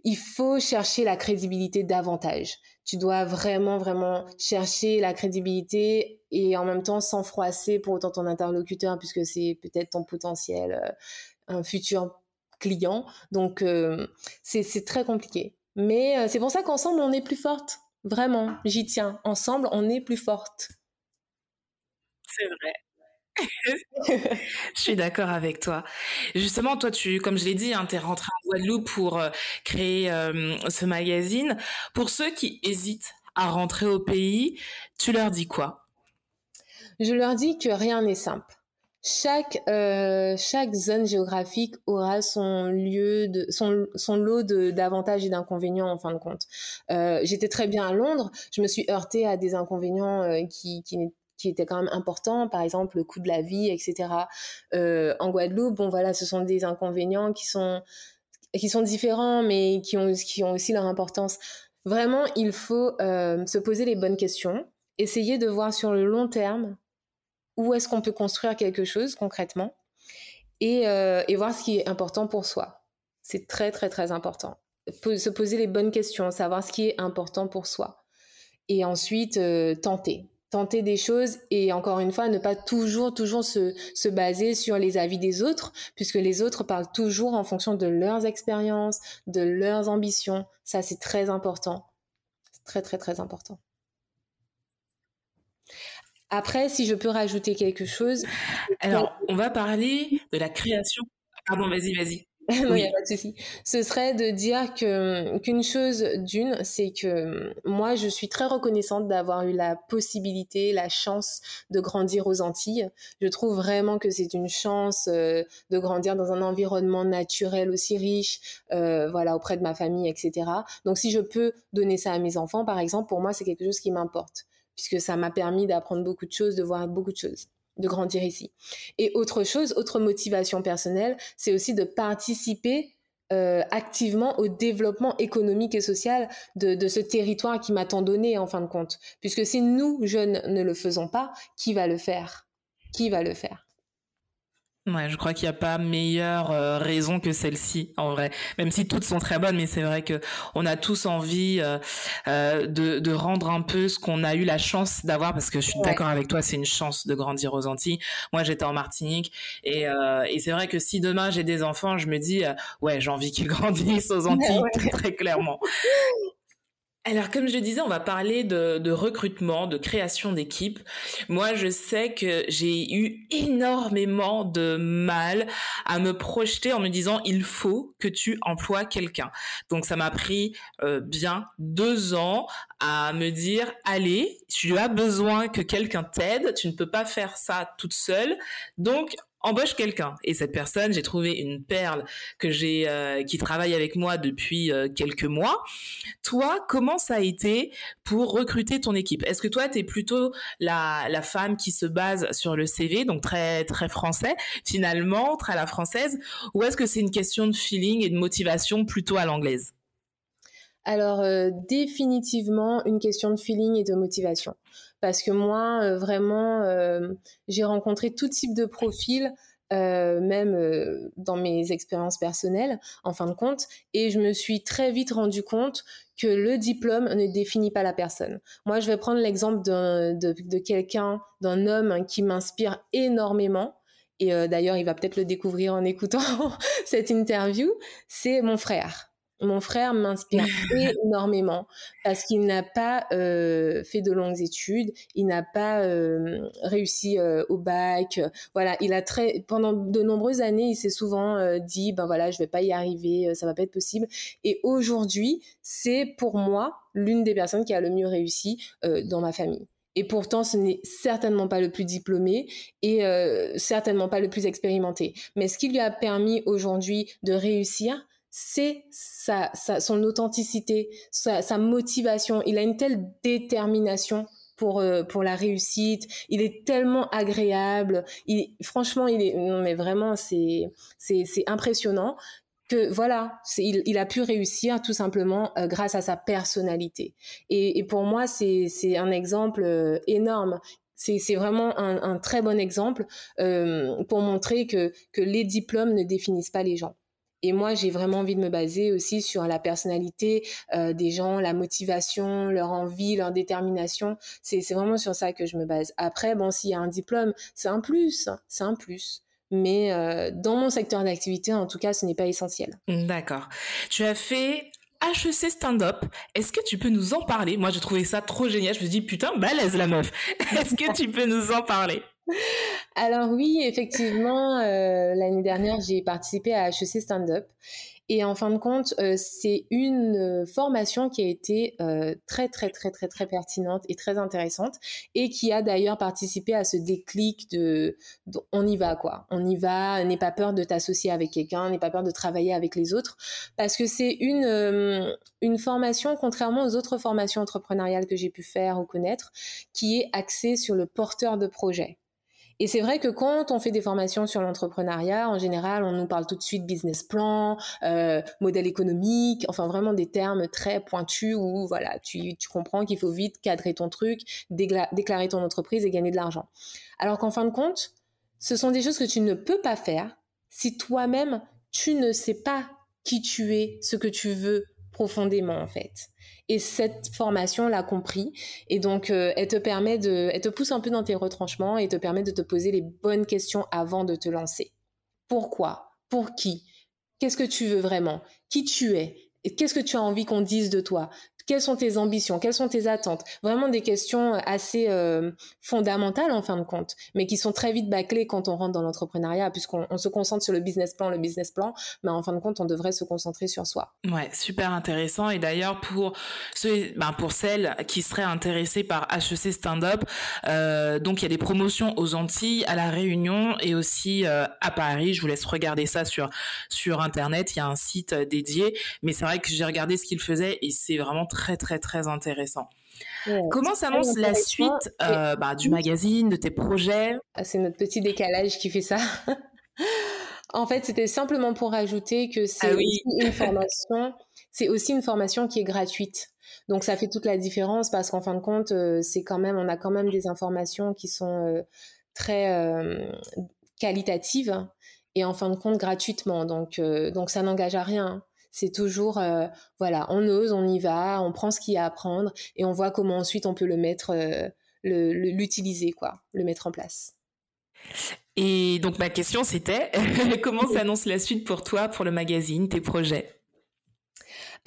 il faut chercher la crédibilité davantage. Tu dois vraiment vraiment chercher la crédibilité et en même temps sans froisser pour autant ton interlocuteur puisque c'est peut-être ton potentiel euh, un futur client. Donc euh, c'est très compliqué. Mais euh, c'est pour ça qu'ensemble on est plus forte. Vraiment, j'y tiens. Ensemble, on est plus forte. C'est vrai. je suis d'accord avec toi. Justement, toi, tu, comme je l'ai dit, hein, tu es rentré en Guadeloupe pour euh, créer euh, ce magazine. Pour ceux qui hésitent à rentrer au pays, tu leur dis quoi? Je leur dis que rien n'est simple. Chaque euh, zone géographique aura son lieu son lot d'avantages et d'inconvénients en fin de compte. J'étais très bien à Londres, je me suis heurtée à des inconvénients qui qui qui était quand même important, par exemple le coût de la vie, etc. Euh, en Guadeloupe, bon voilà, ce sont des inconvénients qui sont qui sont différents, mais qui ont qui ont aussi leur importance. Vraiment, il faut euh, se poser les bonnes questions, essayer de voir sur le long terme où est-ce qu'on peut construire quelque chose concrètement, et, euh, voir ce qui est important pour soi. C'est très très très important. Se poser les bonnes questions, savoir ce qui est important pour soi, et ensuite tenter tenter des choses et encore une fois ne pas toujours toujours se, se baser sur les avis des autres puisque les autres parlent toujours en fonction de leurs expériences, de leurs ambitions. Ça c'est très important. C'est très très très important. Après, si je peux rajouter quelque chose. Alors, on va parler de la création. Pardon, vas-y, vas-y. non, il a pas de souci. Ce serait de dire que qu'une chose d'une, c'est que moi, je suis très reconnaissante d'avoir eu la possibilité, la chance de grandir aux Antilles. Je trouve vraiment que c'est une chance euh, de grandir dans un environnement naturel aussi riche, euh, voilà, auprès de ma famille, etc. Donc, si je peux donner ça à mes enfants, par exemple, pour moi, c'est quelque chose qui m'importe, puisque ça m'a permis d'apprendre beaucoup de choses, de voir beaucoup de choses de grandir ici. Et autre chose, autre motivation personnelle, c'est aussi de participer euh, activement au développement économique et social de, de ce territoire qui m'a tant donné en fin de compte. Puisque si nous, jeunes, ne le faisons pas, qui va le faire? Qui va le faire? Ouais, je crois qu'il n'y a pas meilleure euh, raison que celle-ci, en vrai. Même si toutes sont très bonnes, mais c'est vrai que on a tous envie euh, euh, de, de, rendre un peu ce qu'on a eu la chance d'avoir, parce que je suis d'accord avec toi, c'est une chance de grandir aux Antilles. Moi, j'étais en Martinique, et, et c'est vrai que si demain j'ai des enfants, je me dis, ouais, j'ai envie qu'ils grandissent aux Antilles, très, très clairement. Alors, comme je disais, on va parler de, de recrutement, de création d'équipe. Moi, je sais que j'ai eu énormément de mal à me projeter en me disant il faut que tu emploies quelqu'un. Donc, ça m'a pris euh, bien deux ans à me dire allez, tu as besoin que quelqu'un t'aide. Tu ne peux pas faire ça toute seule. Donc, embauche quelqu'un. Et cette personne j'ai trouvé une perle que j'ai euh, qui travaille avec moi depuis euh, quelques mois. Toi comment ça a été pour recruter ton équipe? Est-ce que toi tu es plutôt la, la femme qui se base sur le CV donc très très français finalement très à la française? Ou est-ce que c'est une question de feeling et de motivation plutôt à l'anglaise? Alors euh, définitivement une question de feeling et de motivation. Parce que moi, euh, vraiment, euh, j'ai rencontré tout type de profils, même dans mes expériences personnelles, en fin de compte, et je me suis très vite rendu compte que le diplôme ne définit pas la personne. Moi, je vais prendre l'exemple de, de quelqu'un, d'un homme qui m'inspire énormément. Et d'ailleurs, il va peut-être le découvrir en écoutant cette interview. C'est mon frère mon frère m'inspire énormément parce qu'il n'a pas euh, fait de longues études, il n'a pas euh, réussi euh, au bac. Voilà, il a très pendant de nombreuses années, il s'est souvent dit ben voilà, je vais pas y arriver, ça va pas être possible. Et aujourd'hui, c'est pour moi l'une des personnes qui a le mieux réussi dans ma famille. Et pourtant, ce n'est certainement pas le plus diplômé et certainement pas le plus expérimenté. Mais ce qui lui a permis aujourd'hui de réussir, c'est sa, son authenticité, sa, motivation. Il a une telle détermination pour euh, pour la réussite. Il est tellement agréable. Il, franchement, il est mais vraiment c'est c'est c'est impressionnant que voilà, il, il, a pu réussir tout simplement euh, grâce à sa personnalité. Et, et pour moi, c'est c'est un exemple euh, énorme c'est vraiment un, un, très bon exemple pour montrer que, que les diplômes ne définissent pas les gens. Et moi, j'ai vraiment envie de me baser aussi sur la personnalité euh, des gens, la motivation, leur envie, leur détermination. C'est vraiment sur ça que je me base. Après, bon, s'il y a un diplôme, c'est un plus, c'est un plus. Mais euh, dans mon secteur d'activité, en tout cas, ce n'est pas essentiel. D'accord. Tu as fait HEC stand-up. Est-ce que tu peux nous en parler? Moi, j'ai trouvé ça trop génial. Je me dit, putain, balèze la meuf. Est-ce que tu peux nous en parler? Alors oui, effectivement, euh, l'année dernière, j'ai participé à HEC Stand Up. Et en fin de compte, euh, c'est une euh, formation qui a été très, très, très, très, très pertinente et très intéressante et qui a d'ailleurs participé à ce déclic de, on y va, quoi. On y va, n'aie pas peur de t'associer avec quelqu'un, n'aie pas peur de travailler avec les autres parce que c'est une, une formation, contrairement aux autres formations entrepreneuriales que j'ai pu faire ou connaître, qui est axée sur le porteur de projet. Et c'est vrai que quand on fait des formations sur l'entrepreneuriat, en général, on nous parle tout de suite business plan, euh, modèle économique, enfin vraiment des termes très pointus où voilà, tu, tu comprends qu'il faut vite cadrer ton truc, déclarer ton entreprise et gagner de l'argent. Alors qu'en fin de compte, ce sont des choses que tu ne peux pas faire si toi-même tu ne sais pas qui tu es, ce que tu veux profondément en fait. Et cette formation l'a compris. Et donc, euh, elle te permet de, elle te pousse un peu dans tes retranchements et te permet de te poser les bonnes questions avant de te lancer. Pourquoi? Pour qui? Qu'est-ce que tu veux vraiment? Qui tu es? Qu'est-ce que tu as envie qu'on dise de toi? Quelles sont tes ambitions? Quelles sont tes attentes? Vraiment des questions assez euh, fondamentales en fin de compte, mais qui sont très vite bâclées quand on rentre dans l'entrepreneuriat, puisqu'on se concentre sur le business plan, le business plan, mais en fin de compte, on devrait se concentrer sur soi. Ouais, super intéressant. Et d'ailleurs, pour ben pour celles qui seraient intéressées par HEC Stand Up, euh, donc il y a des promotions aux Antilles, à la Réunion et aussi euh, à Paris. Je vous laisse regarder ça sur sur internet. Il y a un site dédié, mais c'est vrai que j'ai regardé ce qu'ils faisaient et c'est vraiment très très intéressant. Comment s'annonce la suite euh, bah, du magazine, de tes projets? Ah, C'est notre petit décalage qui fait ça. en fait, c'était simplement pour ajouter que c'est ah aussi une formation. C'est aussi une formation qui est gratuite. Donc ça fait toute la différence parce qu'en fin de compte, euh, c'est quand même, on a quand même des informations qui sont euh, très qualitatives et en fin de compte gratuitement. Donc donc ça n'engage à rien. C'est toujours, euh, voilà, on ose, on y va, on prend ce qu'il y a à prendre et on voit comment ensuite on peut le mettre, euh, l'utiliser, quoi, le mettre en place. Et donc ma question c'était, comment s'annonce la suite pour toi, pour le magazine, tes projets?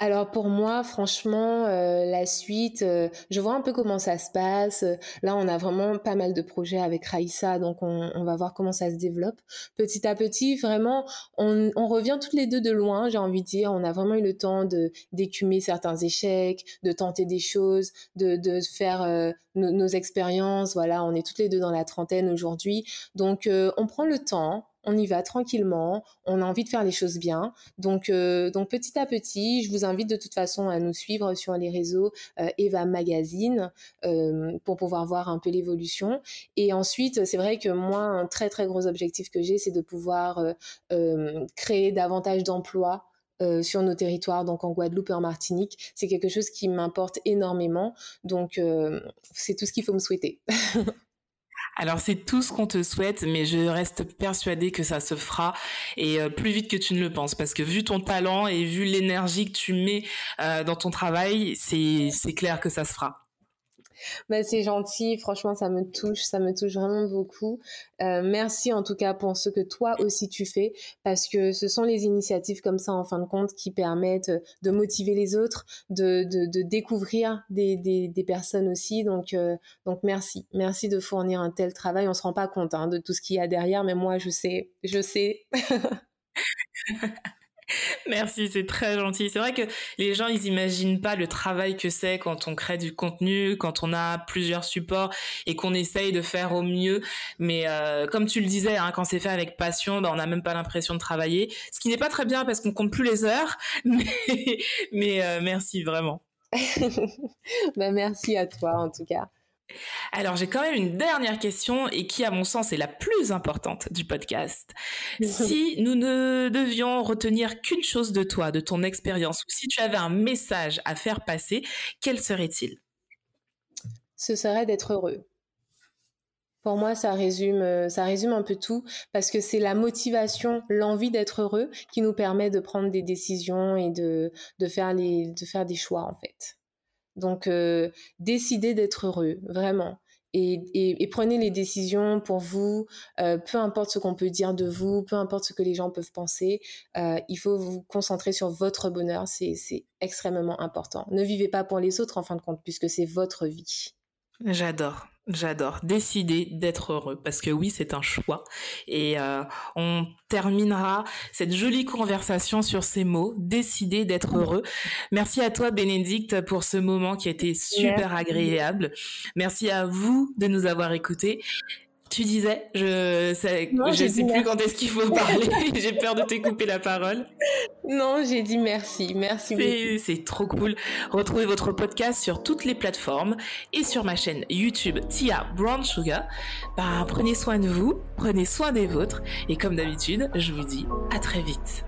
Alors pour moi, franchement, euh, la suite, euh, je vois un peu comment ça se passe. Là, on a vraiment pas mal de projets avec Raïssa, donc on, on va voir comment ça se développe. Petit à petit, vraiment, on, on revient toutes les deux de loin, j'ai envie de dire. On a vraiment eu le temps de d'écumer certains échecs, de tenter des choses, de, de faire euh, nos, nos expériences. Voilà, on est toutes les deux dans la trentaine aujourd'hui, donc on prend le temps on y va tranquillement, on a envie de faire les choses bien. Donc, euh, donc petit à petit, je vous invite de toute façon à nous suivre sur les réseaux euh, Eva Magazine euh, pour pouvoir voir un peu l'évolution. Et ensuite, c'est vrai que moi, un très très gros objectif que j'ai, c'est de pouvoir créer davantage d'emplois sur nos territoires, donc en Guadeloupe et en Martinique. C'est quelque chose qui m'importe énormément. Donc, c'est tout ce qu'il faut me souhaiter. Alors c'est tout ce qu'on te souhaite, mais je reste persuadée que ça se fera et euh, plus vite que tu ne le penses, parce que vu ton talent et vu l'énergie que tu mets euh, dans ton travail, c'est clair que ça se fera. Bah, c'est gentil, franchement, ça me touche, ça me touche vraiment beaucoup. Euh, merci en tout cas pour ce que toi aussi tu fais, parce que ce sont les initiatives comme ça, en fin de compte, qui permettent de motiver les autres, de, de, découvrir des, des, personnes aussi. Donc, euh, donc merci, merci de fournir un tel travail. On se rend pas compte hein, de tout ce qu'il y a derrière, mais moi, je sais, je sais. Merci, c'est très gentil. C'est vrai que les gens, ils imaginent pas le travail que c'est quand on crée du contenu, quand on a plusieurs supports et qu'on essaye de faire au mieux. Mais euh, comme tu le disais, hein, quand c'est fait avec passion, ben, on n'a même pas l'impression de travailler. Ce qui n'est pas très bien parce qu'on compte plus les heures. Mais, euh, merci vraiment. ben, merci à toi en tout cas. Alors j'ai quand même une dernière question et qui à mon sens est la plus importante du podcast. si nous ne devions retenir qu'une chose de toi, de ton expérience, ou si tu avais un message à faire passer, quel serait-il? Ce serait d'être heureux. Pour moi, ça résume, ça résume un peu tout parce que c'est la motivation, l'envie d'être heureux qui nous permet de prendre des décisions et de, de, faire, les, de faire des choix en fait. Donc, euh, décidez d'être heureux, vraiment. Et, prenez les décisions pour vous, euh, peu importe ce qu'on peut dire de vous, peu importe ce que les gens peuvent penser, euh, il faut vous concentrer sur votre bonheur, c'est extrêmement important. Ne vivez pas pour les autres en fin de compte, puisque c'est votre vie. J'adore. J'adore décider d'être heureux parce que oui, c'est un choix. Et euh, on terminera cette jolie conversation sur ces mots, décider d'être heureux. Merci à toi, Bénédicte, pour ce moment qui a été super agréable. Merci à vous de nous avoir écoutés. Tu disais, je sais, je sais plus quand est-ce qu'il faut parler. j'ai peur de te couper la parole. Non, j'ai dit merci, merci beaucoup. C'est trop cool. Retrouvez votre podcast sur toutes les plateformes et sur ma chaîne YouTube Tia Brown Sugar. Bah, prenez soin de vous, prenez soin des vôtres et comme d'habitude, je vous dis à très vite.